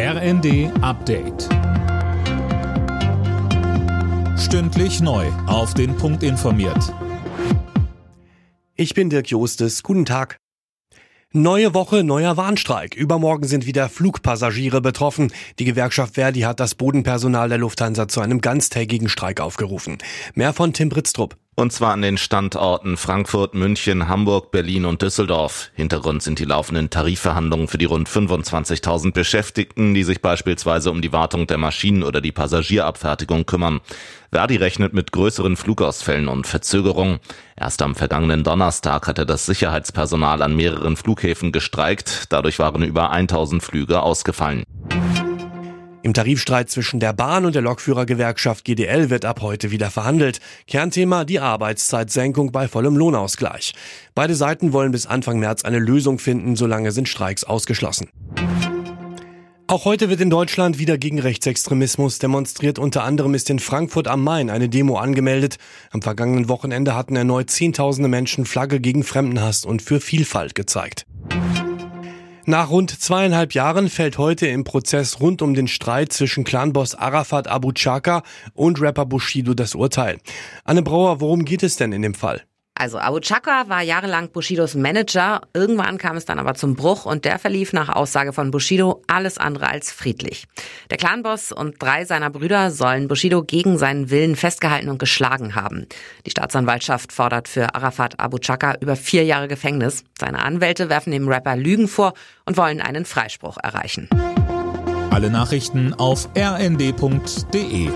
RND Update. Stündlich neu. Auf den Punkt informiert. Ich bin Dirk Jostes. Guten Tag. Neue Woche, neuer Warnstreik. Übermorgen sind wieder Flugpassagiere betroffen. Die Gewerkschaft Verdi hat das Bodenpersonal der Lufthansa zu einem ganztägigen Streik aufgerufen. Mehr von Tim Britztrup. Und zwar an den Standorten Frankfurt, München, Hamburg, Berlin und Düsseldorf. Hintergrund sind die laufenden Tarifverhandlungen für die rund 25.000 Beschäftigten, die sich beispielsweise um die Wartung der Maschinen oder die Passagierabfertigung kümmern. Verdi rechnet mit größeren Flugausfällen und Verzögerungen. Erst am vergangenen Donnerstag hatte das Sicherheitspersonal an mehreren Flughäfen gestreikt. Dadurch waren über 1000 Flüge ausgefallen. Im Tarifstreit zwischen der Bahn und der Lokführergewerkschaft GDL wird ab heute wieder verhandelt. Kernthema die Arbeitszeitsenkung bei vollem Lohnausgleich. Beide Seiten wollen bis Anfang März eine Lösung finden, solange sind Streiks ausgeschlossen. Auch heute wird in Deutschland wieder gegen Rechtsextremismus demonstriert. Unter anderem ist in Frankfurt am Main eine Demo angemeldet. Am vergangenen Wochenende hatten erneut Zehntausende Menschen Flagge gegen Fremdenhass und für Vielfalt gezeigt. Nach rund zweieinhalb Jahren fällt heute im Prozess rund um den Streit zwischen Clanboss Arafat Abu Chaka und Rapper Bushido das Urteil. Anne Brauer, worum geht es denn in dem Fall? Also Abu Chaka war jahrelang Bushidos Manager. Irgendwann kam es dann aber zum Bruch und der verlief nach Aussage von Bushido alles andere als friedlich. Der Clanboss und drei seiner Brüder sollen Bushido gegen seinen Willen festgehalten und geschlagen haben. Die Staatsanwaltschaft fordert für Arafat Abu Chaka über vier Jahre Gefängnis. Seine Anwälte werfen dem Rapper Lügen vor und wollen einen Freispruch erreichen. Alle Nachrichten auf rnd.de